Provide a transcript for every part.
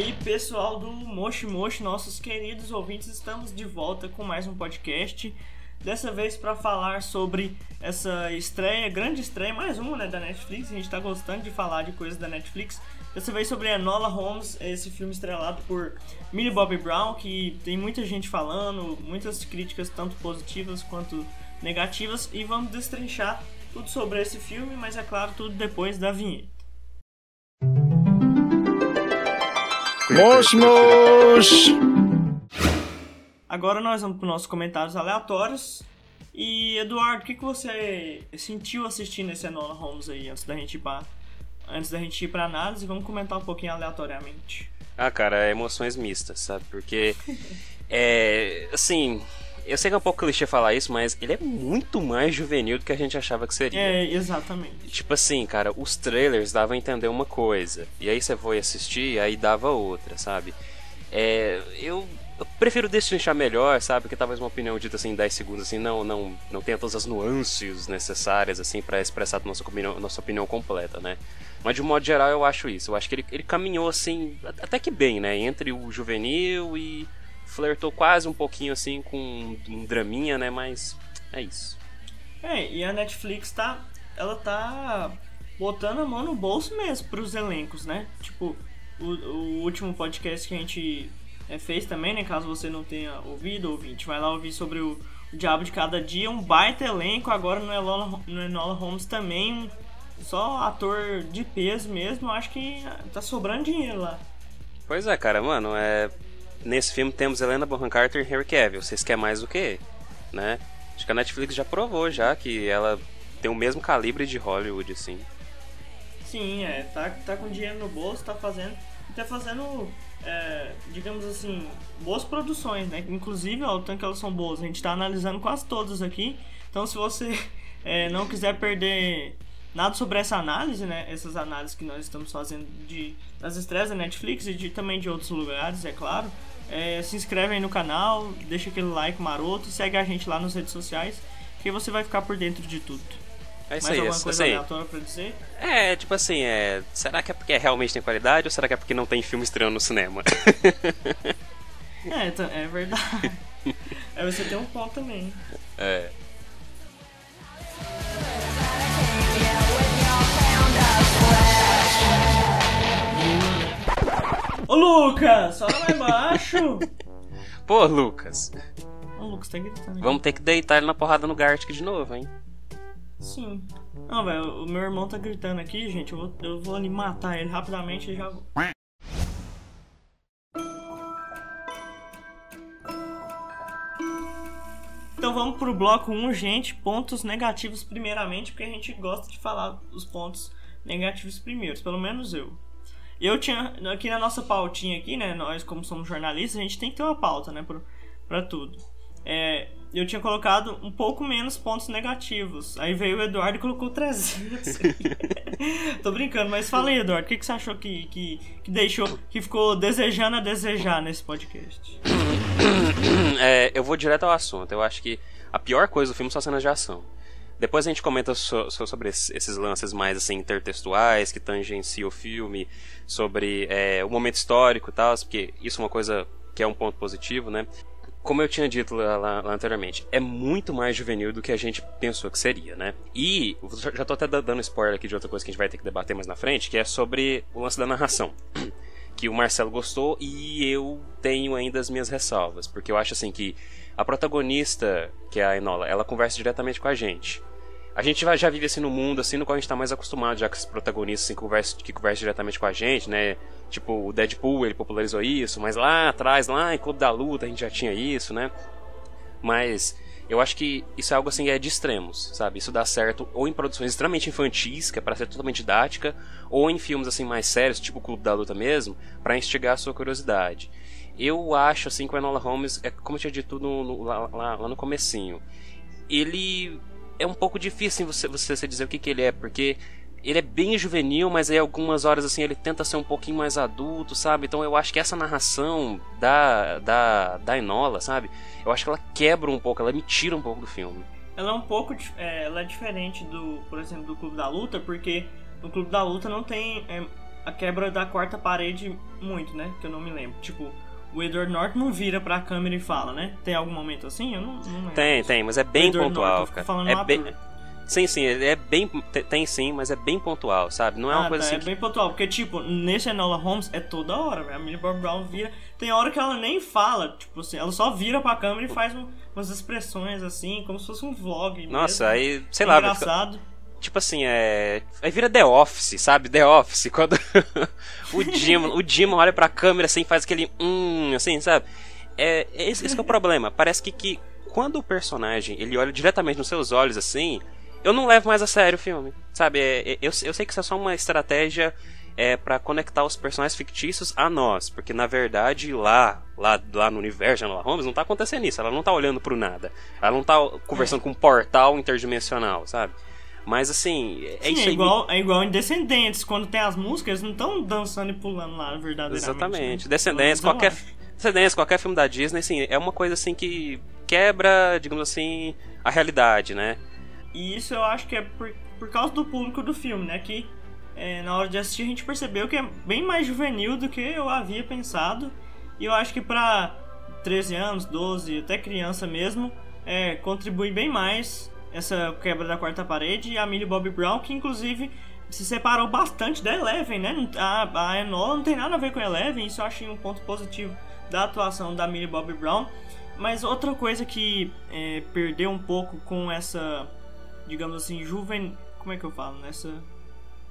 aí, pessoal do Moshi Moshi, nossos queridos ouvintes, estamos de volta com mais um podcast. Dessa vez para falar sobre essa estreia, grande estreia, mais uma né, da Netflix. A gente tá gostando de falar de coisas da Netflix. Dessa vez sobre Enola Holmes, esse filme estrelado por Millie Bobby Brown, que tem muita gente falando, muitas críticas, tanto positivas quanto negativas. E vamos destrinchar tudo sobre esse filme, mas é claro, tudo depois da vinheta. Mosh! Agora nós vamos para os nossos comentários aleatórios. E Eduardo, o que, que você sentiu assistindo esse Enola Holmes aí antes da gente ir para antes da gente ir para análise? Vamos comentar um pouquinho aleatoriamente. Ah, cara, emoções mistas, sabe? Porque é assim, eu sei que é um pouco clichê falar isso, mas ele é muito mais juvenil do que a gente achava que seria. É, exatamente. Tipo assim, cara, os trailers davam a entender uma coisa, e aí você foi assistir, aí dava outra, sabe? É, eu, eu prefiro destrinchar melhor, sabe? Porque talvez uma opinião dita assim em 10 segundos, assim, não, não, não tenha todas as nuances necessárias, assim, para expressar nossa opinião, nossa opinião completa, né? Mas de um modo geral eu acho isso. Eu acho que ele, ele caminhou assim, até que bem, né? Entre o juvenil e flertou quase um pouquinho assim com um draminha, né? Mas é isso. É, e a Netflix tá. Ela tá botando a mão no bolso mesmo pros elencos, né? Tipo, o, o último podcast que a gente é, fez também, né? Caso você não tenha ouvido, ouvinte, vai lá ouvir sobre o, o Diabo de Cada Dia, um baita elenco, agora no Enola, no Enola Holmes também, só ator de peso mesmo, acho que tá sobrando dinheiro lá. Pois é, cara, mano, é nesse filme temos Helena Bonham Carter e Henry Cavill. Vocês querem mais do que? Né? Acho que a Netflix já provou já que ela tem o mesmo calibre de Hollywood, assim. Sim, é. Tá, tá com dinheiro no bolso, tá fazendo. Tá fazendo, é, digamos assim, boas produções, né? Inclusive, ó, o tanto que elas são boas. A gente tá analisando quase todas aqui. Então, se você é, não quiser perder nada sobre essa análise, né? Essas análises que nós estamos fazendo de, das estreias da Netflix e de, também de outros lugares, é claro. É, se inscreve aí no canal, deixa aquele like maroto, segue a gente lá nas redes sociais, que você vai ficar por dentro de tudo. É isso Mais aí, alguma é coisa aleatória pra dizer? É, tipo assim, é. Será que é porque realmente tem qualidade ou será que é porque não tem filme estreando no cinema? É, tá- é verdade. Aí você tem um ponto também. é. Ô Lucas, olha lá embaixo! Pô, Lucas, Ô Lucas, tá gritando. vamos ter que deitar ele na porrada no Gartic de novo, hein? Sim. Não, velho, o meu irmão tá gritando aqui, gente. Eu vou, eu vou ali matar ele rapidamente e já vou. Então vamos pro bloco 1, gente. Pontos negativos primeiramente, porque a gente gosta de falar os pontos negativos primeiros, pelo menos eu. Eu tinha, aqui na nossa pautinha aqui, né, nós como somos jornalistas, a gente tem que ter uma pauta, né, pro, pra tudo. É, eu tinha colocado um pouco menos pontos negativos. Aí veio o Eduardo e colocou 300. Tô brincando, mas fala aí, Eduardo, o que, que você achou que, que, que deixou, que ficou desejando a desejar nesse podcast? É, eu vou direto ao assunto. Eu acho que a pior coisa do filme são as cenas de ação. Depois a gente comenta so- so- sobre es- esses lances mais assim intertextuais que tangenciam o filme, sobre é, o momento histórico e tal, porque isso é uma coisa que é um ponto positivo, né? Como eu tinha dito lá, lá- lá anteriormente, é muito mais juvenil do que a gente pensou que seria, né? E já tô até da- dando spoiler aqui de outra coisa que a gente vai ter que debater mais na frente, que é sobre o lance da narração que o Marcelo gostou e eu tenho ainda as minhas ressalvas, porque eu acho assim que a protagonista, que é a Enola, ela conversa diretamente com a gente. A gente já vive assim no mundo, assim, no qual a gente tá mais acostumado, já com esses protagonistas assim, conversa, que conversam diretamente com a gente, né? Tipo, o Deadpool, ele popularizou isso, mas lá atrás, lá em Clube da Luta, a gente já tinha isso, né? Mas eu acho que isso é algo assim é de extremos, sabe? Isso dá certo ou em produções extremamente infantis, que é para ser totalmente didática, ou em filmes assim mais sérios, tipo o Clube da Luta mesmo, para instigar a sua curiosidade. Eu acho assim que o Enola Holmes, é como eu tinha dito no, no- lá, lá- lá no comecinho, ele é um pouco difícil você, você se dizer o que, que ele é, porque ele é bem juvenil, mas aí algumas horas assim ele tenta ser um pouquinho mais adulto, sabe? Então eu acho que essa narração da da da Enola, sabe? Eu acho que ela quebra um pouco, ela me tira um pouco do filme. Ela é um pouco. é, ela é diferente do, por exemplo, do Clube da Luta, porque no Clube da Luta não tem. é, a quebra da quarta parede muito, né? Que eu não me lembro. Tipo, o Edward Norton não vira pra câmera e fala, né? Tem algum momento assim? Eu não, não lembro. Tem, tem, mas é bem pontual, Norton cara. falando É no bem... Sim, sim, é bem. te- Tem sim, mas é bem pontual, sabe? Não é uma ah, coisa tá, assim. é que- bem pontual, porque tipo, nesse Enola Holmes é toda hora, velho. A Millie Bobby Brown vira. Tem hora que ela nem fala, tipo assim, ela só vira pra câmera e faz um- umas expressões assim, como se fosse um vlog. Nossa, mesmo. aí, sei lá, vai ficar- Engraçado. Tipo assim, é. Aí vira The Office, sabe? The Office, quando o Jim, o Jim olha pra câmera assim, faz aquele hum, assim, sabe? É, esse, esse que é o problema. Parece que, que quando o personagem ele olha diretamente nos seus olhos assim, eu não levo mais a sério o filme, sabe? É, é- eu, eu sei que isso é só uma estratégia é para conectar os personagens fictícios a nós, porque na verdade lá, lá, lá no universo de Enola Holmes não tá acontecendo isso, ela não tá olhando pro nada, ela não tá conversando com um portal interdimensional, sabe? Mas assim, é Sim, isso é aí. igual, é igual em Descendentes, quando tem as músicas, eles não estão dançando e pulando lá, verdadeiramente. Exatamente. né? Descendentes, qualquer. Descendentes, qualquer filme da Disney, assim, é uma coisa assim que quebra, digamos assim, a realidade, né? E isso eu acho que é por, por causa do público do filme, né? Que é, na hora de assistir a gente percebeu que é bem mais juvenil do que eu havia pensado. E eu acho que pra 13 anos, 12, até criança mesmo, é, contribui bem mais essa quebra da quarta parede. E a Millie Bobby Brown, que inclusive se separou bastante da Eleven, né? A, a Enola não tem nada a ver com a Eleven, isso eu achei um ponto positivo da atuação da Millie Bobby Brown. Mas outra coisa que é, perdeu um pouco com essa, digamos assim, juven... Como é que eu falo? Nessa...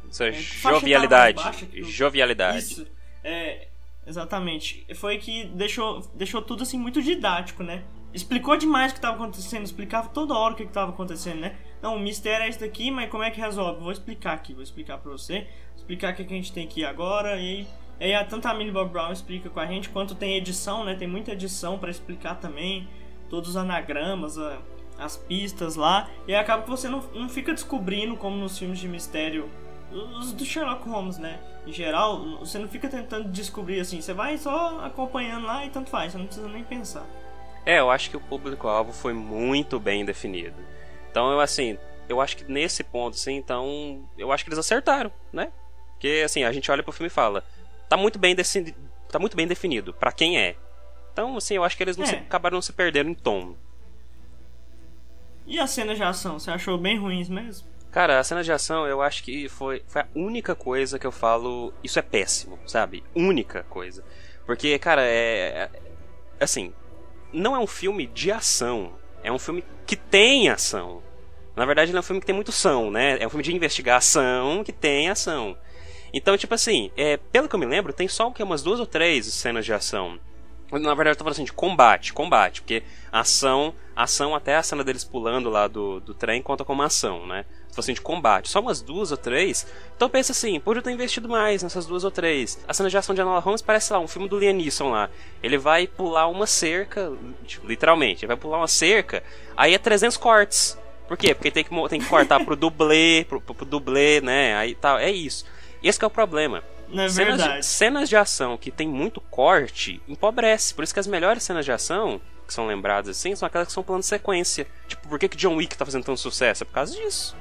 Essa É, jovialidade. Jovialidade. Isso, é, exatamente. Foi que deixou, deixou tudo assim muito didático, né? Explicou demais o que estava acontecendo, explicava toda hora o que estava acontecendo, né? Não, o mistério é esse daqui, mas como é que resolve? Vou explicar aqui, vou explicar pra você, explicar o que, que a gente tem aqui agora e aí a- tanto a Millie Bob Brown explica com a gente, quanto tem edição, né? Tem muita edição pra explicar também, todos os anagramas, a- as pistas lá, e acaba que você não, não fica descobrindo como nos filmes de mistério os do Sherlock Holmes, né? Em geral, você não fica tentando descobrir assim, você vai só acompanhando lá e tanto faz, você não precisa nem pensar. É, eu acho que o público-alvo foi muito bem definido. Então, eu assim, eu acho que nesse ponto, assim, então, eu acho que eles acertaram, né? Porque, assim, a gente olha pro filme e fala, tá muito bem, decidi- tá muito bem definido, pra quem é. Então, assim, eu acho que eles não É. se- acabaram não se perdendo em tom. E as cenas de ação, você achou bem ruins mesmo? Cara, a cena de ação eu acho que foi, foi a única coisa que eu falo. Isso é péssimo, sabe? Única coisa. Porque, cara, é. é- Assim, não é um filme de ação. É um filme que tem ação. Na verdade, ele é um filme que tem muito ação, né? É um filme de investigação que tem ação. Então, tipo assim, é, pelo que eu me lembro, tem só que, umas duas ou três cenas de ação. Na verdade, eu tô falando assim, de combate, combate, porque ação, ação até a cena deles pulando lá do, do trem conta como ação, né? Fosse assim, de combate, só umas duas ou três. Então pensa assim, podia ter investido mais nessas duas ou três. A cena de ação de Enola Holmes parece, lá, um filme do Liam Neeson lá. Ele vai pular uma cerca, tipo, literalmente, ele vai pular uma cerca, aí é 300 cortes. Por quê? Porque tem que, tem que cortar pro dublê, pro, pro, pro dublê, né? Aí tal, é isso. Esse que é o problema. Não é Cenas de, verdade. cenas de ação que tem muito corte empobrece. Por isso que as melhores cenas de ação, que são lembradas assim, são aquelas que são plano de sequência. Tipo, por que, que John Wick tá fazendo tanto sucesso? É por causa disso.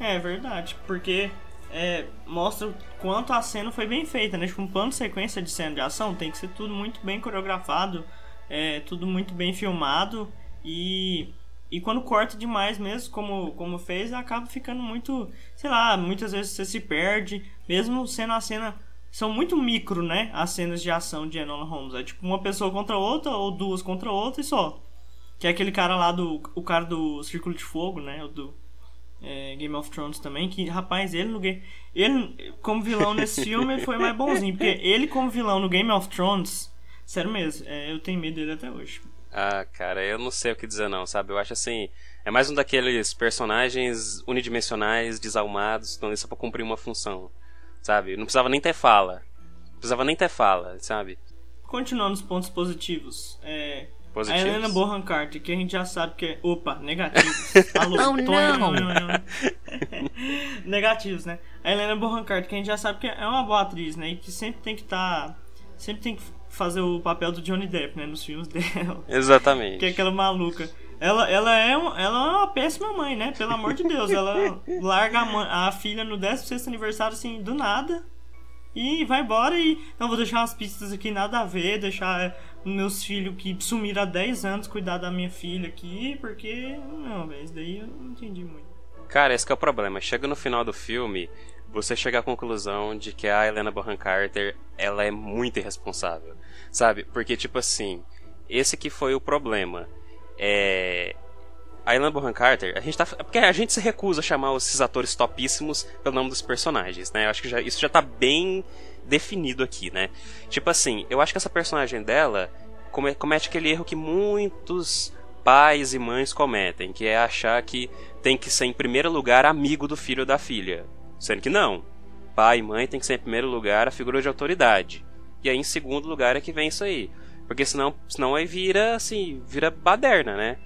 É verdade, porque é, mostra o quanto a cena foi bem feita, né? Tipo, um plano de sequência de cena de ação tem que ser tudo muito bem coreografado, é, tudo muito bem filmado e, e quando corta demais mesmo, como, como fez, acaba ficando muito, sei lá, muitas vezes você se perde, mesmo sendo a cena. São muito micro, né? As cenas de ação de Enola Holmes. É tipo uma pessoa contra outra, ou duas contra outra e só. Que é aquele cara lá do. O cara do Círculo de Fogo, né? O do é, Game of Thrones também, que, rapaz, ele no Game. Ele, como vilão nesse filme, ele foi mais bonzinho. Porque ele, como vilão no Game of Thrones, sério mesmo, é, eu tenho medo dele até hoje. Ah, cara, eu não sei o que dizer não, sabe? Eu acho assim, é mais um daqueles personagens unidimensionais, desalmados, estão ali só pra cumprir uma função, sabe? Não precisava nem ter fala. Não precisava nem ter fala, sabe? Continuando os pontos positivos. É, a Positivos. Helena Bonham Carter, que a gente já sabe que é. Opa, negativos. Alô, Oh, não. não, não. Negativos, né? A Helena Bonham Carter, que a gente já sabe que é uma boa atriz, né? E que sempre tem que estar. sempre tem que fazer o papel do Johnny Depp, né? Nos filmes dela. Exatamente. Que é aquela maluca. ela, ela, é um, ela é uma péssima mãe, né? Pelo amor de Deus. Ela larga a, mãe, a filha no 16 aniversário, assim, do nada. E vai embora e. Não, vou deixar umas pistas aqui, nada a ver. Deixar meus filhos que sumiram há 10 anos cuidar da minha filha aqui. Porque. Não, velho, isso daí eu não entendi muito. Cara, esse é o problema. Chega no final do filme, você chega à conclusão de que a Helena Bonham Carter ela é muito irresponsável, sabe? Porque tipo assim, esse que foi o problema. É... A Helena Bonham Carter, a gente tá. É porque a gente se recusa a chamar esses atores topíssimos pelo nome dos personagens, né? Eu acho que já, isso já tá bem definido aqui, né? Tipo assim, eu acho que essa personagem dela comete aquele erro que muitos pais e mães cometem, que é achar que tem que ser em primeiro lugar amigo do filho ou da filha. Sendo que não. Pai e mãe tem que ser em primeiro lugar a figura de autoridade. E aí em segundo lugar é que vem isso aí. Porque senão, senão aí vira, assim, vira baderna, né?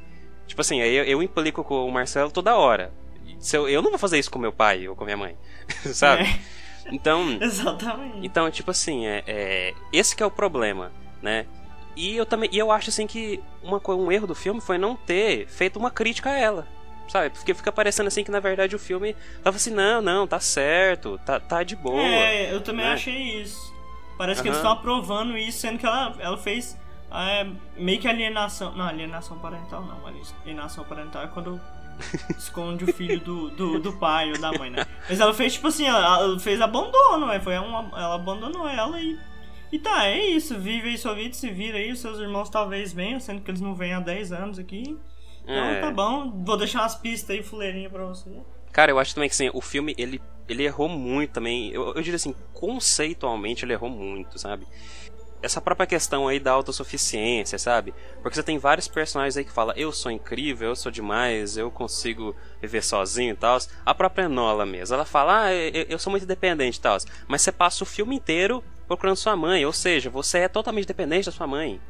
Tipo assim, aí eu, eu implico com o Marcelo toda hora. Se eu, eu não vou fazer isso com meu pai ou com minha mãe, sabe? É. Então. Exatamente. Então, tipo assim, é, é, esse que é o problema, né? E eu também, e eu acho assim que uma, um erro do filme foi não ter feito uma crítica a ela. Sabe? Porque fica parecendo assim que na verdade o filme tava assim, não, não, tá certo, tá, tá de boa. É, eu também né? achei isso. Parece uhum. que eles estão aprovando isso, sendo que ela, ela fez é, meio que alienação. Não, alienação parental não. Alienação parental é quando esconde o filho do, do, do, pai ou da mãe, né? Mas ela fez tipo assim, ela, ela fez abandono, né? Foi uma, ela abandonou ela e. E tá, é isso, vive aí sua vida, se vira aí, os seus irmãos talvez venham, sendo que eles não vêm há 10 anos aqui. Então é. tá bom, vou deixar umas pistas aí, fuleirinha pra você. Cara, eu acho também que assim, o filme, ele, ele errou muito também. Eu, eu diria assim, conceitualmente ele errou muito, sabe? Essa própria questão aí da autossuficiência, sabe? Porque você tem vários personagens aí que falam, eu sou incrível, eu sou demais, eu consigo viver sozinho e tal. A própria Nola mesmo, ela fala, ah, eu, eu sou muito independente e tal. Mas você passa o filme inteiro procurando sua mãe, ou seja, você é totalmente dependente da sua mãe.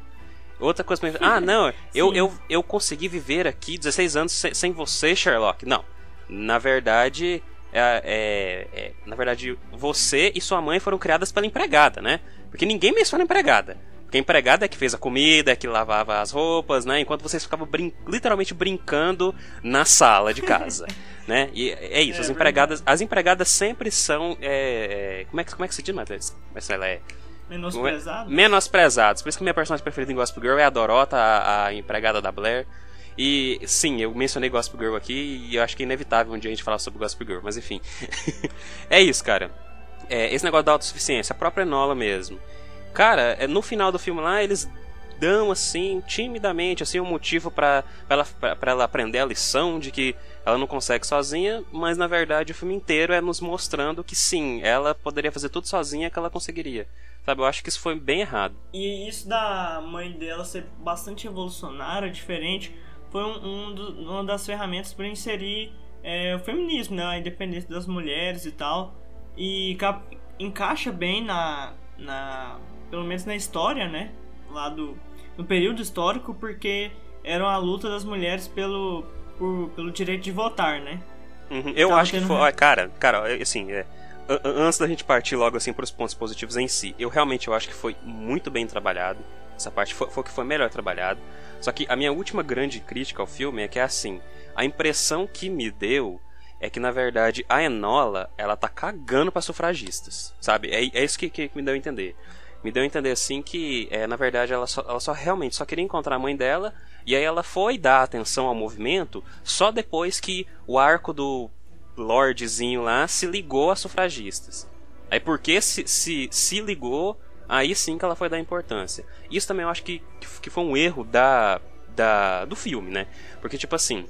Outra coisa, ah, não, eu, eu, eu consegui viver aqui 16 anos sem, sem você, Sherlock. Não, na verdade, é, é, é, na verdade, você e sua mãe foram criadas pela empregada, né? Porque ninguém menciona empregada. Porque a empregada é que fez a comida, é que lavava as roupas, né? Enquanto vocês ficavam brin literalmente brincando na sala de casa, né? E é isso, as é empregadas, as empregadas sempre são, é, é, como é que como é que se diz, Matheus? Marcela é menosprezados. Menosprezados. Por isso que minha personagem preferida em Gospel Girl é a Dorota, a, a empregada da Blair. E sim, eu mencionei Gospel Girl aqui e eu acho que é inevitável um dia a gente falar sobre Gospel Girl, mas enfim. é isso, cara. É, esse negócio da autossuficiência, a própria Nola mesmo. Cara, é, no final do filme lá, eles dão assim, timidamente, assim, um motivo para ela, pra ela aprender a lição de que ela não consegue sozinha, mas na verdade o filme inteiro é nos mostrando que sim, ela poderia fazer tudo sozinha que ela conseguiria. Sabe, eu acho que isso foi bem errado. E isso da mãe dela ser bastante revolucionária, diferente, foi um, um do, uma das ferramentas para inserir é, o feminismo, né? A independência das mulheres e tal. E encaixa bem na, na. pelo menos na história, né? Lá do. no período histórico, porque era uma luta das mulheres pelo, por, pelo direito de votar, né? Uhum. Eu Tava acho que foi. Cara, cara, assim, é, antes da gente partir logo assim para os pontos positivos em si, eu realmente eu acho que foi muito bem trabalhado. Essa parte foi, foi que foi melhor trabalhado. Só que a minha última grande crítica ao filme é que é assim: a impressão que me deu é que na verdade a Enola ela tá cagando para sufragistas, sabe? É, é isso que, que, me deu a entender. Me deu a entender assim que é, na verdade ela só, ela só realmente só queria encontrar a mãe dela e aí ela foi dar atenção ao movimento só depois que o arco do Lordzinho lá se ligou a sufragistas. Aí porque se, se, se ligou Aí sim que ela foi dar importância. Isso também eu acho que, que foi um erro da, da, do filme, né? Porque, tipo assim,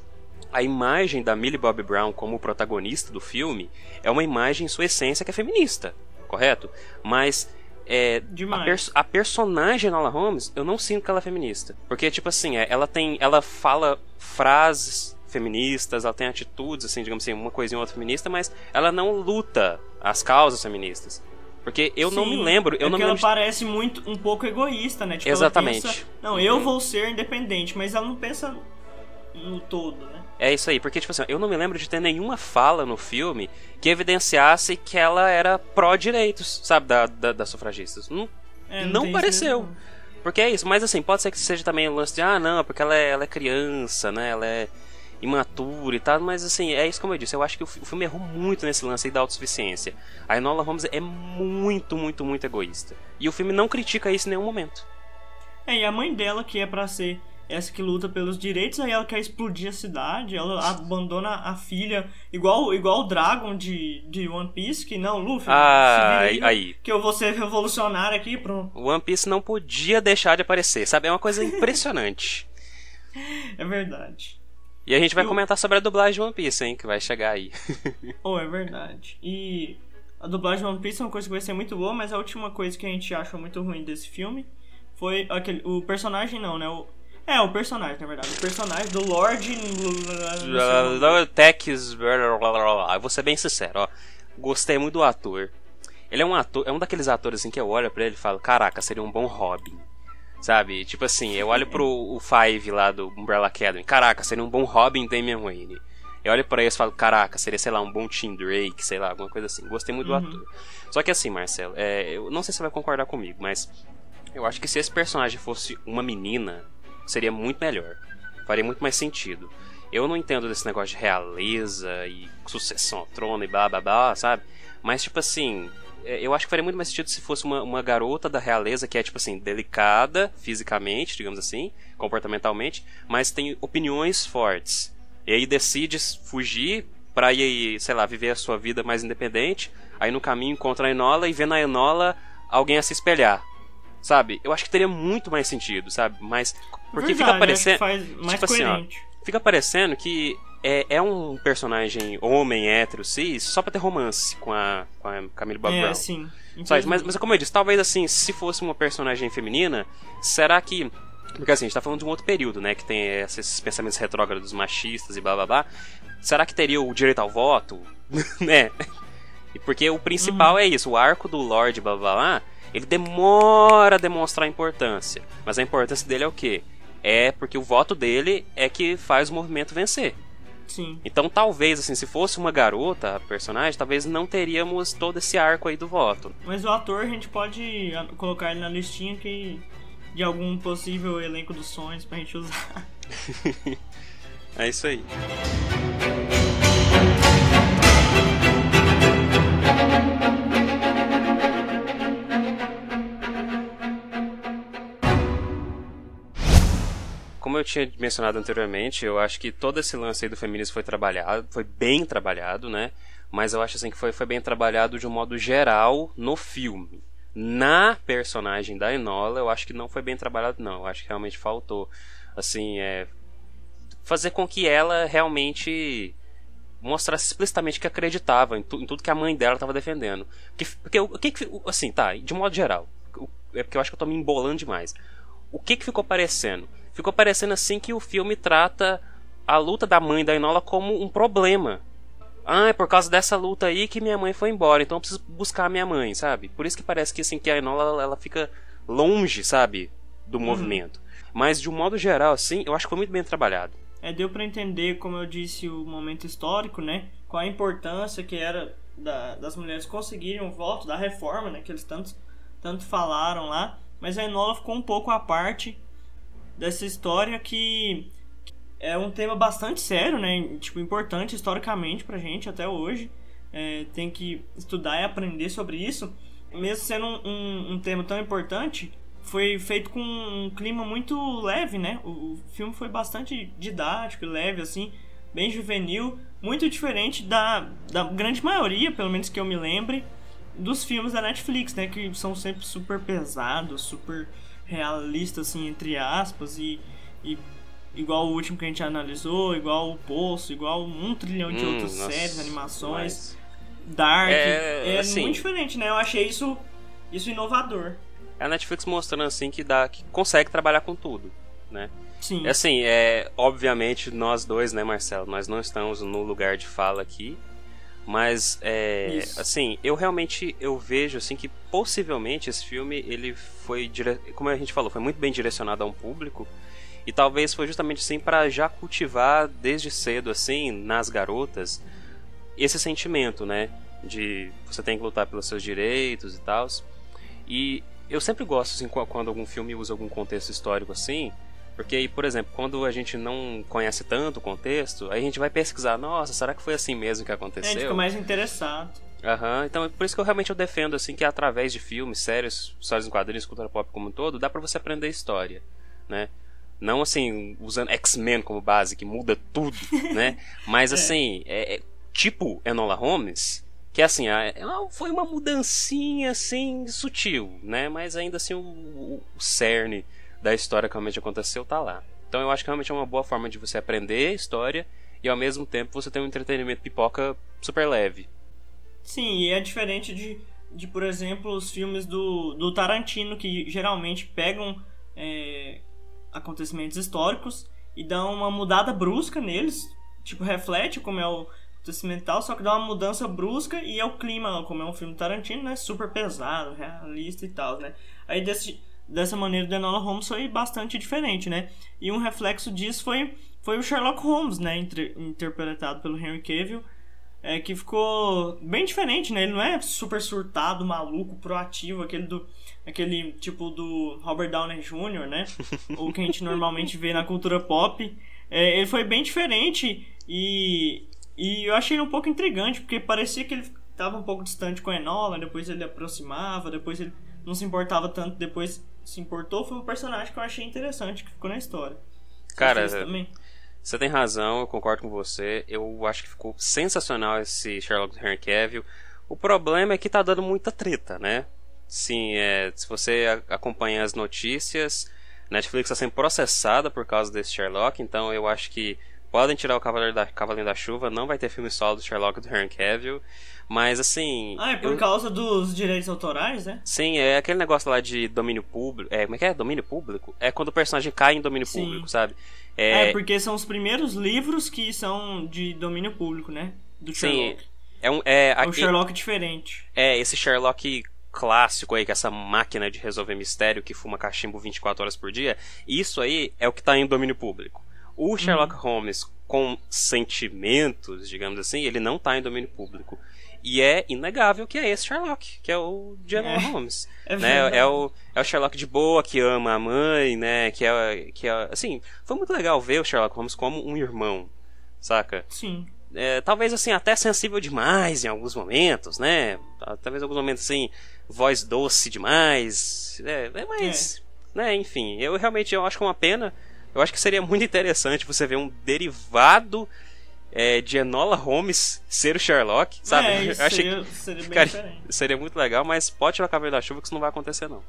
a imagem da Millie Bobby Brown como protagonista do filme é uma imagem, em sua essência, que é feminista, correto? Mas é, a, pers a, personagem Nola Holmes, eu não sinto que ela é feminista. Porque, tipo assim, é, ela tem. Ela fala frases feministas, ela tem atitudes, assim, digamos assim, uma coisinha ou outra feminista, mas ela não luta as causas feministas. Porque eu Sim, não me lembro. Eu é não que me ela parece muito um pouco egoísta, né? Tipo, Exatamente. Pensa, não, eu vou ser independente, mas ela não pensa no todo, né? É isso aí, porque, tipo assim, eu não me lembro de ter nenhuma fala no filme que evidenciasse que ela era pró-direitos, sabe, da, da, das sufragistas. Não, é, não, não pareceu. Porque é isso, mas assim, pode ser que seja também o lance de, ah, não, porque ela é, ela é criança, né? Ela é imatura e tal, mas assim, é isso como eu disse, eu acho que o filme errou muito nesse lance aí da autossuficiência. A Enola Holmes é muito, muito, muito egoísta. E o filme não critica isso em nenhum momento. É, e a mãe dela, que é para ser essa que luta pelos direitos, aí ela quer explodir a cidade, ela abandona a filha, igual, igual o Dragon de, de One Piece, que não, Luffy, ah, aí, aí, que eu vou ser revolucionário aqui, pronto. One Piece não podia deixar de aparecer, sabe? É uma coisa impressionante. é verdade. E a gente vai e comentar sobre a dublagem de One Piece, hein, que vai chegar aí. oh, é verdade. E a dublagem de One Piece é uma coisa que vai ser muito boa, mas a última coisa que a gente achou muito ruim desse filme foi aquele. O personagem não, né? O, é, o personagem, na verdade. O personagem do Lord. Tex. Eu vou ser bem sincero, ó. Gostei muito do ator. Ele é um ator, é um daqueles atores assim que eu olho para ele e falo: Caraca, seria um bom Robin. Sabe? Tipo assim, eu olho pro o Five lá do Umbrella Academy. Caraca, seria um bom Robin Damian Wayne. Eu olho pra ele e falo, caraca, seria, sei lá, um bom Tim Drake, sei lá, alguma coisa assim. Gostei muito uhum. do ator. Só que assim, Marcelo, é, eu não sei se você vai concordar comigo, mas eu acho que se esse personagem fosse uma menina, seria muito melhor. Faria muito mais sentido. Eu não entendo desse negócio de realeza e sucessão ao trono e blá blá blá, sabe? Mas, tipo assim, eu acho que faria muito mais sentido se fosse uma, uma garota da realeza que é, tipo assim, delicada fisicamente, digamos assim, comportamentalmente, mas tem opiniões fortes. E aí decide fugir pra ir, sei lá, viver a sua vida mais independente. Aí no caminho encontra a Enola e vê na Enola alguém a se espelhar. Sabe? Eu acho que teria muito mais sentido, sabe? Mas. Porque Verdade, fica parecendo. Tipo coerente. assim, ó. Fica parecendo que é, é um personagem homem, hétero, cis, só pra ter romance com a, com a Camille Bob é, Brown. Sim. Mas, mas como eu disse, talvez assim, se fosse uma personagem feminina, será que. Porque assim, a gente tá falando de um outro período, né? Que tem esses pensamentos retrógrados machistas e blá blá blá. Será que teria o direito ao voto? né? Porque o principal uhum. é isso, o arco do Lorde blá blá blá, ele demora a demonstrar importância. Mas a importância dele é o quê? É porque o voto dele é que faz o movimento vencer. Sim. Então talvez, assim, se fosse uma garota, a personagem, talvez não teríamos todo esse arco aí do voto. Mas o ator a gente pode colocar ele na listinha que de algum possível elenco dos sonhos pra gente usar. é isso aí. Como eu tinha mencionado anteriormente, eu acho que todo esse lance aí do feminismo foi trabalhado, foi bem trabalhado, né? Mas eu acho assim que foi, foi bem trabalhado de um modo geral no filme. Na personagem da Enola, eu acho que não foi bem trabalhado, não. Eu acho que realmente faltou, assim, é, fazer com que ela realmente mostrasse explicitamente que acreditava em, tu, em tudo que a mãe dela estava defendendo. Porque, o que, assim, tá, de modo geral, é porque eu acho que eu tô me embolando demais. O que que ficou parecendo? Ficou parecendo assim que o filme trata a luta da mãe da Enola como um problema. Ah, é por causa dessa luta aí que minha mãe foi embora, então eu preciso buscar a minha mãe, sabe? Por isso que parece que assim que a Enola ela, fica longe, sabe, do uhum. movimento. Mas de um modo geral assim, eu acho que foi muito bem trabalhado. É, deu para entender, como eu disse, o momento histórico, né? Qual a importância que era da, das mulheres conseguirem o voto da reforma, né? Que eles tanto, tanto falaram lá. Mas a Enola ficou um pouco à parte dessa história que é um tema bastante sério, né? Tipo, importante historicamente pra gente até hoje. É, tem que estudar e aprender sobre isso. Mesmo sendo um, um, um, tema tão importante, foi feito com um clima muito leve, né? O, o filme foi bastante didático, leve, assim, bem juvenil, muito diferente da, da grande maioria, pelo menos que eu me lembre, dos filmes da Netflix, né? Que são sempre super pesados, super realista, assim, entre aspas, e, e igual o último que a gente analisou, igual o Poço, igual um trilhão de hum, outras nossa, séries, animações, mas... Dark. É, é assim, muito diferente, né? Eu achei isso, isso inovador. É a Netflix mostrando assim que dá que consegue trabalhar com tudo, né? Sim. É assim, é obviamente nós dois, né, Marcelo, nós não estamos no lugar de fala aqui, mas é, assim, eu realmente eu vejo assim que possivelmente esse filme ele foi dire... como a gente falou, foi muito bem direcionado a um público e talvez foi justamente assim para já cultivar desde cedo assim nas garotas esse sentimento, né, de você tem que lutar pelos seus direitos e tal. E eu sempre gosto, assim, quando algum filme usa algum contexto histórico assim, porque aí, por exemplo, quando a gente não conhece tanto o contexto, aí a gente vai pesquisar, nossa, será que foi assim mesmo que aconteceu? A gente fica mais interessado. Aham, uhum, então por isso que eu realmente eu defendo, assim, que através de filmes, séries, histórias em quadrinhos, cultura pop como um todo, dá pra você aprender história, né? Não assim, usando X-Men como base, que muda tudo, né? Mas é. assim, é, é, tipo Enola Holmes, que assim, ela foi uma mudancinha assim, sutil, né? Mas ainda assim o, o, o cerne da história que realmente aconteceu tá lá. Então eu acho que realmente é uma boa forma de você aprender história e ao mesmo tempo você ter um entretenimento pipoca super leve. Sim, e é diferente de, de por exemplo, os filmes do, do Tarantino, que geralmente pegam é, acontecimentos históricos e dão uma mudada brusca neles, tipo, reflete como é o acontecimento tal, só que dá uma mudança brusca e é o clima, como é um filme Tarantino, né, super pesado, realista e tal, né. Aí desse dessa maneira do Enola Holmes foi bastante diferente, né? E um reflexo disso foi, foi o Sherlock Holmes, né? Inter, interpretado pelo Henry Cavill, é, que ficou bem diferente, né? Ele não é super surtado, maluco, proativo, aquele do aquele tipo do Robert Downey Jr., né? o que a gente normalmente vê na cultura pop. É, ele foi bem diferente e, e eu achei ele um pouco intrigante, porque parecia que ele estava um pouco distante com a Enola, depois ele aproximava, depois ele não se importava tanto, depois se importou foi um personagem que eu achei interessante, que ficou na história. Cara, você tem razão, eu concordo com você. Eu acho que ficou sensacional esse Sherlock Henry Cavill. O problema é que tá dando muita treta, né? Sim, é, se você acompanha as notícias, Netflix está sendo processada por causa desse Sherlock, então eu acho que podem tirar o Cavaleiro da, Cavaleiro da Chuva, não vai ter filme solo do Sherlock do Henry Cavill. Mas assim. Ah, é por eu... causa dos direitos autorais, né? Sim, é aquele negócio lá de domínio público. É, como é que é? Domínio público? É quando o personagem cai em domínio Sim. público, sabe? É... é... porque são os primeiros livros que são de domínio público, né? Do Sherlock. Sim. É um, é, é um Sherlock diferente. É, esse Sherlock clássico aí, que é essa máquina de resolver mistério que fuma cachimbo 24 horas por dia, isso aí é o que tá em domínio público. O Sherlock uhum. Holmes com sentimentos, digamos assim, ele não tá em domínio público. E é inegável que é esse Sherlock, que é o de é, Holmes. É, né? é, o, é o Sherlock de boa, que ama a mãe, né? Que é, que é. Assim, foi muito legal ver o Sherlock Holmes como um irmão, saca? Sim. É, talvez assim, até sensível demais em alguns momentos, né? Talvez em alguns momentos assim, voz doce demais. É, é mas. É. Né, enfim, eu realmente eu acho que é uma pena. Eu acho que seria muito interessante você ver um derivado é, de Enola Holmes ser o Sherlock, sabe? É, isso eu achei seria, seria, ficaria, seria muito legal, mas pode tirar o cabelo da chuva que isso não vai acontecer, não.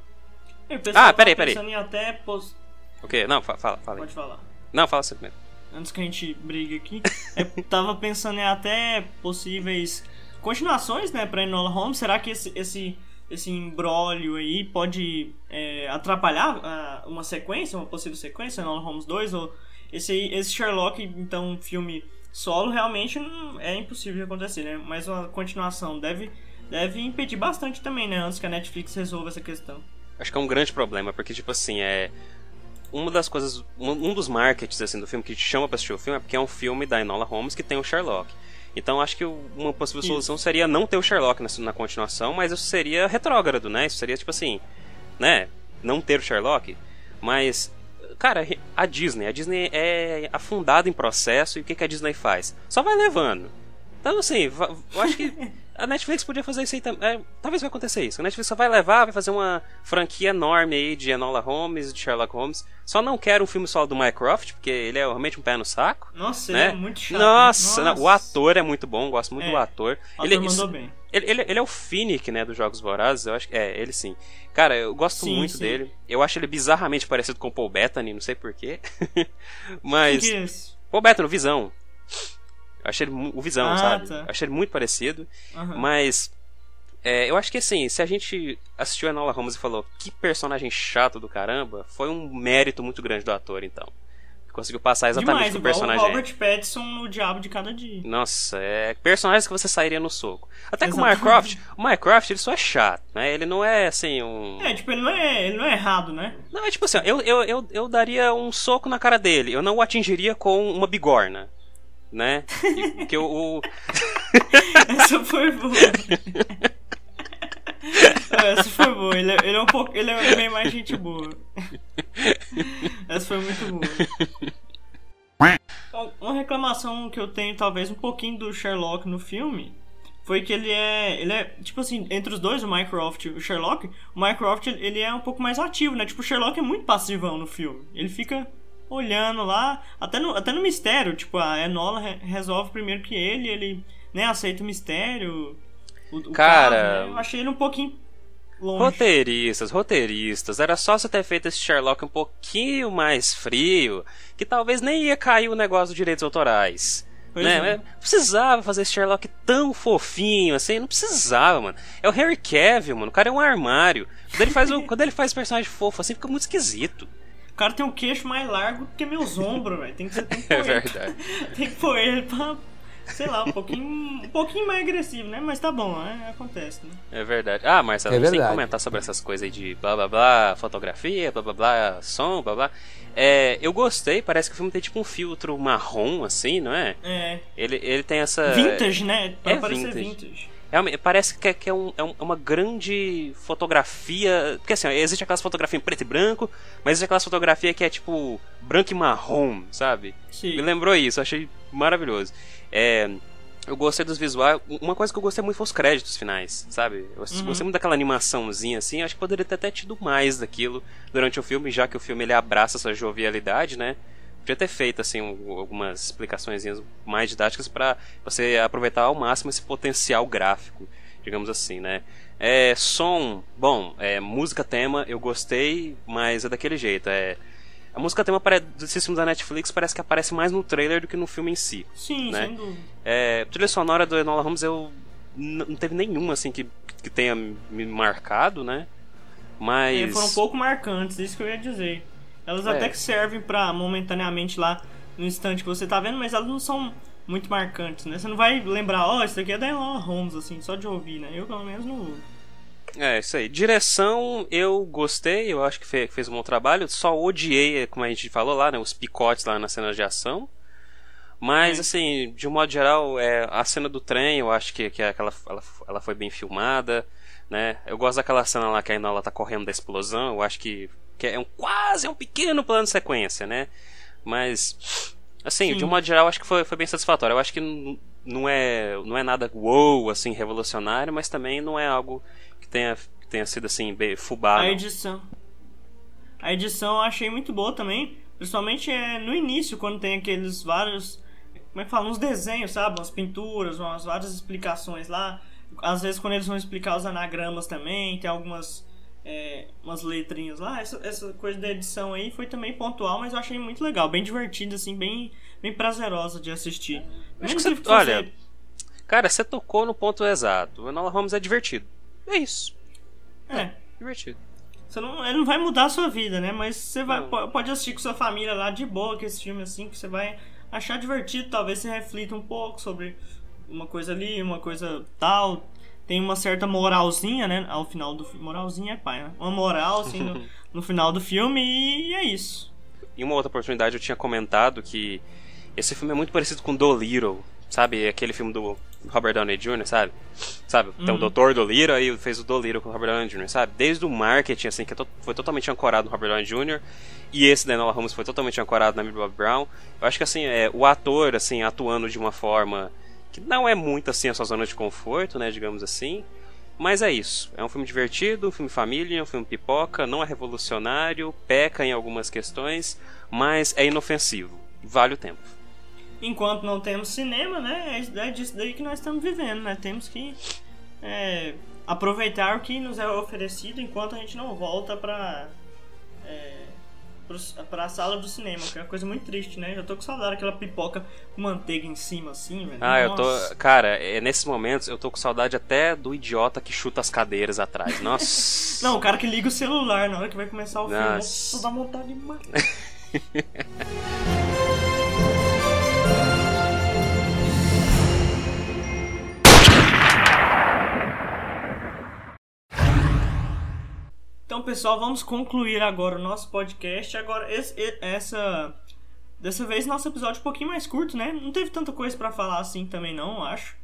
ah, peraí, peraí. Em até pos... O quê? Não, fala, fala. Pode falar. Não, fala você primeiro. Antes que a gente brigue aqui, eu tava pensando em até possíveis continuações, né, pra Enola Holmes. Será que esse, esse, esse embrólio aí pode é, atrapalhar uh, uma sequência, uma possível sequência, Enola Holmes 2? Ou esse, esse Sherlock, então, um filme solo realmente é impossível de acontecer, né? Mas uma continuação deve, deve impedir bastante também, né? Antes que a Netflix resolva essa questão. Acho que é um grande problema, porque, tipo assim, é. Uma das coisas. Um, dos markets assim, do filme que te chama pra assistir o filme é porque é um filme da Enola Holmes que tem o Sherlock. Então acho que uma possível solução isso. seria não ter o Sherlock na, na continuação, mas isso seria retrógrado, né? Isso seria tipo assim, né? Não ter o Sherlock. Mas Cara, a Disney, a Disney é afundada em processo e o que, que a Disney faz? Só vai levando. Então, assim, eu acho que a Netflix podia fazer isso aí também. É, talvez vai acontecer isso. A Netflix só vai levar, vai fazer uma franquia enorme aí de Enola Holmes, de Sherlock Holmes. Só não quero um filme solo do Mycroft, porque ele é realmente um pé no saco. Nossa, né? ele é muito chato. Nossa, Nossa. o ator é muito bom, gosto muito é, do ator. O ele ator mandou bem. Ele, ele, ele, é o Finnick, né, dos Jogos Vorazes, eu acho que... É, ele sim. Cara, eu gosto sim, muito sim. dele. Eu acho ele bizarramente parecido com o Paul Bettany, não sei porquê. Mas... Que que é esse? Paul Bettany, Visão. Eu achei ele... O Visão, ah, sabe? Tá. Achei ele muito parecido. Uhum. Mas... É, eu acho que assim, se a gente assistiu a Enola Holmes e falou que personagem chato do caramba, foi um mérito muito grande do ator, então conseguiu passar exatamente Demais, o personagem. O Robert Pattinson no Diabo de Cada Dia. Nossa, é personagens que você sairia no soco. Até que o Minecraft, o Minecraft ele só é chato, né? Ele não é assim um. É, tipo, ele não é, ele não é errado, né? Não, é tipo assim, eu, eu, eu, eu daria um soco na cara dele. Eu não o atingiria com uma bigorna. Né? que o. o... Essa foi boa. Essa foi boa. Ele é, ele é um pouco, ele é bem mais gente boa. Essa foi muito boa. Uma reclamação que eu tenho, talvez, um pouquinho do Sherlock no filme foi que ele é. Ele é. Tipo assim, entre os dois, o Mycroft e o Sherlock, o Mycroft ele é um pouco mais ativo, né? Tipo, o Sherlock é muito passivão no filme. Ele fica olhando lá, até no, até no mistério, tipo, a Enola re resolve primeiro que ele, ele né, aceita o mistério. O, o Cara, caso, né? eu achei ele um pouquinho longe. Roteiristas, roteiristas, era só você ter feito esse Sherlock um pouquinho mais frio, que talvez nem ia cair o negócio dos direitos autorais. Pois né? é. Não precisava fazer esse Sherlock tão fofinho assim, não precisava, mano. É o Harry Cavill, mano. O cara é um armário. Quando ele faz, um, quando ele faz personagem fofo assim, fica muito esquisito. O cara tem um queixo mais largo que meus ombros, velho. Tem que, tem que É pôr verdade. tem que pôr ele pra, sei lá, um pouquinho, um pouquinho mais agressivo, né? Mas tá bom, é, acontece, né? É verdade. Ah, Marcelo, É verdade. comentar sobre essas coisas aí de blá blá blá, fotografia, blá blá blá, som, blá blá. É, eu gostei, parece que o filme tem tipo um filtro marrom, assim, não é? É. Ele, ele tem essa. Vintage, né? Pra é parecer vintage. vintage. Parece que é, que é, um- é um- é uma grande fotografia. Porque assim, existe aquelas fotografias em preto e branco, mas existe aquelas fotografias que é tipo branco e marrom, sabe? Sim. Me lembrou isso, achei maravilhoso. É, eu gostei dos visuais. Uma coisa que eu gostei muito foi os créditos finais, sabe? Eu Uhum. gostei muito daquela animaçãozinha assim. Acho que poderia ter até tido mais daquilo durante o filme, já que o filme ele abraça essa jovialidade, né? Podia ter feito assim um- algumas explicações mais didáticas para você aproveitar ao máximo esse potencial gráfico, digamos assim, né? É, som, bom, é, música tema eu gostei, mas é daquele jeito. É, a música tema desses filmes da Netflix parece que aparece mais no trailer do que no filme em si. Sim, né? sem dúvida. É, trilha sonora do Enola Holmes eu não teve nenhuma assim que, que tenha me marcado, né? Mas É, foram um pouco marcantes, isso que eu ia dizer. Elas É. até que servem pra momentaneamente lá no instante que você tá vendo, mas elas não são muito marcantes, né? Você não vai lembrar, ó, isso daqui é da Enola Holmes, assim, só de ouvir, né? Eu pelo menos não. É, isso aí. Direção, eu gostei, eu acho que fe- fez um bom trabalho. Só odiei, como a gente falou lá, né? Os picotes lá nas cenas de ação. Mas, É. assim, de um modo geral, é, a cena do trem, eu acho que, que aquela, ela, ela foi bem filmada, né? Eu gosto daquela cena lá que a Enola tá correndo da explosão, eu acho que, que é um quase um pequeno plano de sequência, né? Mas, assim, Sim. de um modo geral, eu acho que foi, foi bem satisfatório. Eu acho que não é, não é nada wow, assim, revolucionário, mas também não é algo tenha, tenha sido, assim, fubá, a não. edição. A edição eu achei muito boa também. Principalmente é, no início, quando tem aqueles vários. Como é que fala? Uns desenhos, sabe? Umas pinturas, umas várias explicações lá. Às vezes quando eles vão explicar os anagramas também, tem algumas. é, umas letrinhas lá. Essa, essa coisa da edição aí foi também pontual, mas eu achei muito legal. Bem divertida, assim, bem, bem prazerosa de assistir. Acho Mesmo que você- olha, Cara, você tocou no ponto exato. O Enola Holmes é divertido. É isso. É. Divertido. Você não, ele não vai mudar a sua vida, né? Mas você vai, pode assistir com sua família lá de boa, que esse filme assim, que você vai achar divertido. Talvez você reflita um pouco sobre uma coisa ali, uma coisa tal. Tem uma certa moralzinha, né? Ao final do filme. Moralzinha é pai, né? Uma moral, assim, no, no final do filme e, é isso. Em uma outra oportunidade eu tinha comentado que esse filme é muito parecido com Dolittle, sabe? Aquele filme do Robert Downey Jr., sabe? Sabe? Então o Uhum. Dr. Dolittle aí fez o Dolittle com o Robert Downey Jr., sabe? Desde o marketing, assim, que é foi totalmente ancorado no Robert Downey Jr., e esse da Enola Holmes foi totalmente ancorado na Millie Bob Brown. Eu acho que, assim, é, o ator, assim, atuando de uma forma que não é muito, assim, a sua zona de conforto, né? Digamos assim. Mas é isso. É um filme divertido, um filme família, um filme pipoca, não é revolucionário, peca em algumas questões, mas é inofensivo. Vale o tempo. Enquanto não temos cinema, né? É é disso daí que nós estamos vivendo, né? Temos que é, aproveitar o que nos é oferecido enquanto a gente não volta pra. É, pros- pra sala do cinema, que é uma coisa muito triste, né? Eu tô com saudade daquela pipoca com manteiga em cima, assim, velho. Ah, eu tô. Nossa. Cara, é, nesses momentos eu tô com saudade até do idiota que chuta as cadeiras atrás. Nossa. Não, o cara que liga o celular na hora que vai começar o filme. Nossa. Nossa, dá vontade de matar. Então, pessoal, vamos concluir agora o nosso podcast. Agora, esse- essa. Dessa vez, nosso episódio um pouquinho mais curto, né? Não teve tanta coisa pra falar assim também, não, acho.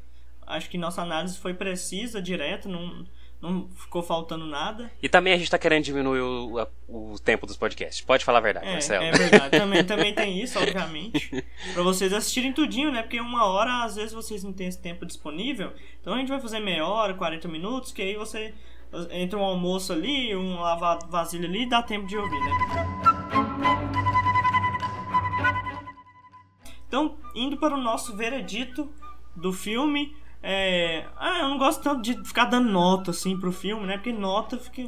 Acho que nossa análise foi precisa, direta, não, não ficou faltando nada. E também a gente tá querendo diminuir o, o tempo dos podcasts. Pode falar a verdade, É, Marcelo. é verdade. Também, também tem isso, obviamente. pra vocês assistirem tudinho, né? Porque uma hora, às vezes, vocês não têm esse tempo disponível. Então a gente vai fazer meia hora, 40 minutos, que aí você entra um almoço ali, um lavar vasilha ali e dá tempo de ouvir, né? Então, indo para o nosso veredito do filme. É... Ah, eu não gosto tanto de ficar dando nota assim pro filme, né? Porque nota fica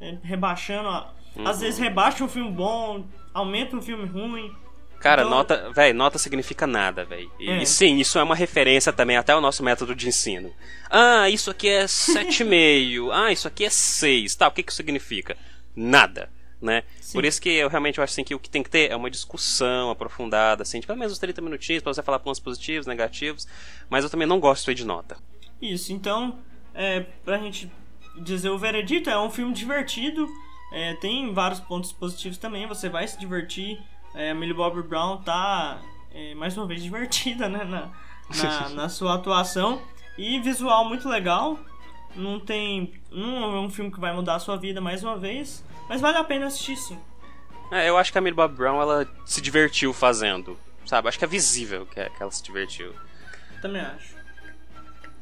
é, rebaixando. ó. Às vezes rebaixa um filme bom, aumenta um filme ruim. Cara, Então- nota, véi, nota significa nada, véi. E, É. e sim, isso é uma referência também até ao nosso método de ensino. Ah, isso aqui é 7,5. ah, isso aqui é 6. Tá, o que que isso significa? Nada, né? Por isso que eu realmente acho assim que o que tem que ter é uma discussão aprofundada, assim, de pelo menos uns 30 minutinhos pra você falar pontos positivos, negativos, mas eu também não gosto de nota. Isso, então, é, pra gente dizer o veredito, é um filme divertido, é, tem vários pontos positivos também, você vai se divertir. É, a Millie Bobby Brown tá, é, mais uma vez, divertida né, na, na, na sua atuação. E visual muito legal, não tem. Não é um filme que vai mudar a sua vida mais uma vez, mas vale a pena assistir sim. É, eu acho que a Millie Bob Brown, ela se divertiu fazendo, sabe? Acho que é visível que, que ela se divertiu. Também acho.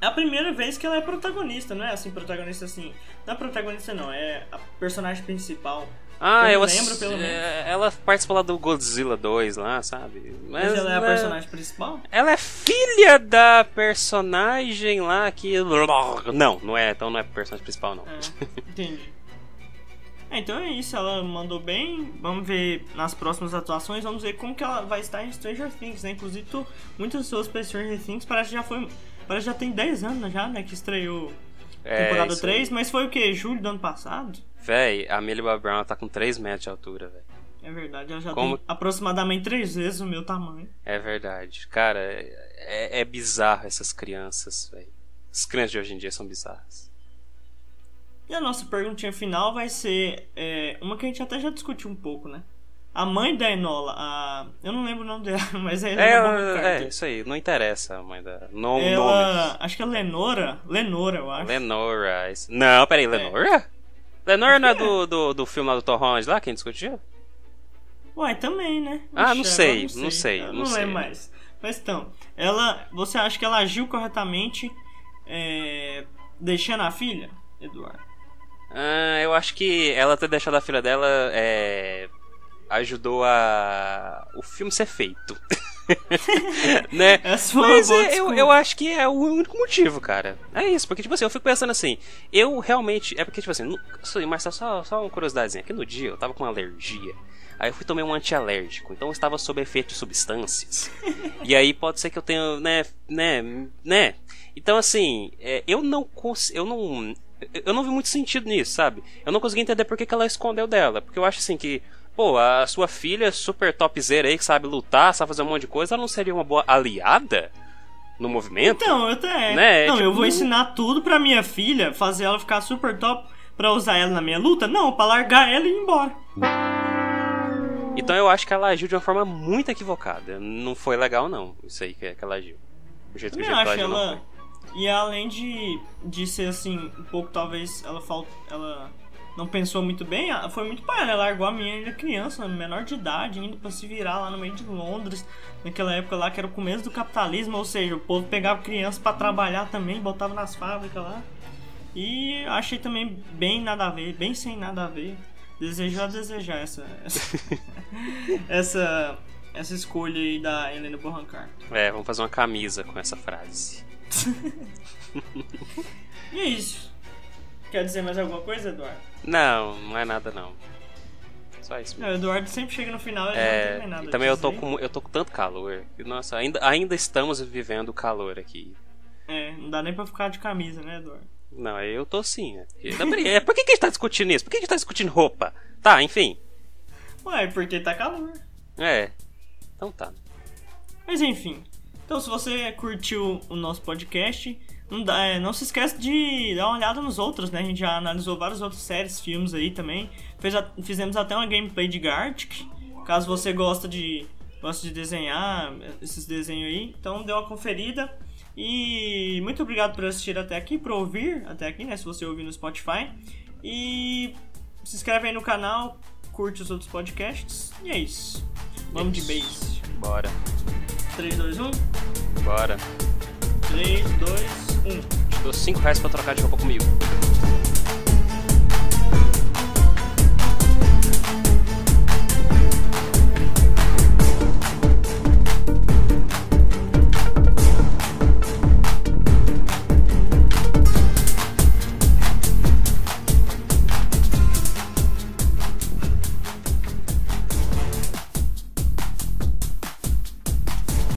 É a primeira vez que ela é protagonista, não é assim, protagonista assim. Não é protagonista não, é a personagem principal. Ah, Eu eu, lembro, pelo menos. é, Ela participou lá do Godzilla 2 lá, sabe? Mas, ela é a né, personagem principal? Ela é filha da personagem lá que. Não, não é, então não é personagem principal, não. É, entendi. É, então é isso, ela mandou bem. Vamos ver nas próximas atuações, vamos ver como que ela vai estar em Stranger Things, né? Inclusive, tô muito ansioso pra Stranger Things, parece que já foi. Parece que já tem 10 anos já, né? Que estreou É, temporada isso 3, mas foi o que? Julho do ano passado? Véi, a Millie Brown tá com 3 metros de altura, velho. É verdade, ela já Como- tem aproximadamente 3 vezes o meu tamanho. É verdade. Cara, é, é bizarro essas crianças, velho. As crianças de hoje em dia são bizarras. E a nossa perguntinha final vai ser é, uma que a gente até já discutiu um pouco, né? A mãe da Enola, a... eu não lembro o nome dela, mas é É, é, Carter. isso aí. Não interessa, mãe da. Não, Ela, nomes. acho que é Lenora, Lenora, eu acho. Lenora. Não, peraí, Lenora? Lenora não é do, do, do filme lá do Tom Holland lá, quem discutiu? Ué, também, né? Ah, não sei, não sei, não não sei. lembro mais. Mas então, ela, você acha que ela agiu corretamente é, deixando a filha, Eduardo? Ah, eu acho que ela ter deixado a filha dela é, ajudou a o filme ser feito. né? Essa foi Mas uma boa é, eu, eu acho que é o único motivo, cara. É isso, porque, tipo assim, eu fico pensando assim, eu realmente. É porque, tipo assim, só- mas só, só, só uma curiosidadezinha. Aqui no dia eu tava com alergia. Aí eu fui tomar um antialérgico, então eu estava sob efeito de substâncias. e aí pode ser que eu tenha, né, né, né. Então assim, é, eu não cons eu não eu não vi muito sentido nisso, sabe? Eu não consegui entender por que, que ela escondeu dela, porque eu acho assim que Pô, a sua filha super topzera aí que sabe lutar, sabe fazer um monte de coisa, ela não seria uma boa aliada no movimento? Então, eu até. Né, Não, tipo- eu vou ensinar tudo pra minha filha, fazer ela ficar super top pra usar ela na minha luta? Não, pra largar ela e ir embora. Então eu acho que ela agiu de uma forma muito equivocada. Não foi legal, não, isso aí que, que ela agiu. O jeito, o Eu jeito que ela acho agiu ela. E além de, de ser assim, um pouco talvez ela falta. Ela não pensou muito bem, ela foi muito pai, ela largou a menina ainda criança, menor de idade, ainda pra se virar lá no meio de Londres, naquela época lá que era o começo do capitalismo, ou seja, o povo pegava criança pra trabalhar também, botava nas fábricas lá. E achei também bem nada a ver, bem sem nada a ver. Desejar essa essa, essa, essa escolha aí da Helena Bonham Carter. É, vamos fazer uma camisa com essa frase. E é isso. Quer dizer mais alguma coisa, Eduardo? Não, não é nada não. Só isso. Não, o Eduardo sempre chega no final e não É, tem mais nada e também eu tô, com, eu tô com tanto calor. Nossa, ainda, ainda estamos vivendo o calor aqui. É, não dá nem pra ficar de camisa, né, Eduardo? Não, eu tô sim. Porque- é, Por que, que a gente tá discutindo isso? Por que a gente tá discutindo roupa? Tá, enfim. Ué, porque tá calor. É. Então tá. Mas enfim. Então, se você curtiu o nosso podcast, não, dá- é, não se esquece de dar uma olhada nos outros, né? A gente já analisou várias outras séries, filmes aí também. Fez a- fizemos até uma gameplay de Gartic. Caso você gosta de, gosta de desenhar esses desenhos aí, então dê uma conferida. E muito obrigado por assistir até aqui, por ouvir até aqui, né? Se você ouvir no Spotify. E se inscreve aí no canal, curte os outros podcasts. E é isso. Vamos de base. Bora. 3, 2, 1. Bora. 3, 2, 1. Te dou 5 reais pra trocar de roupa comigo.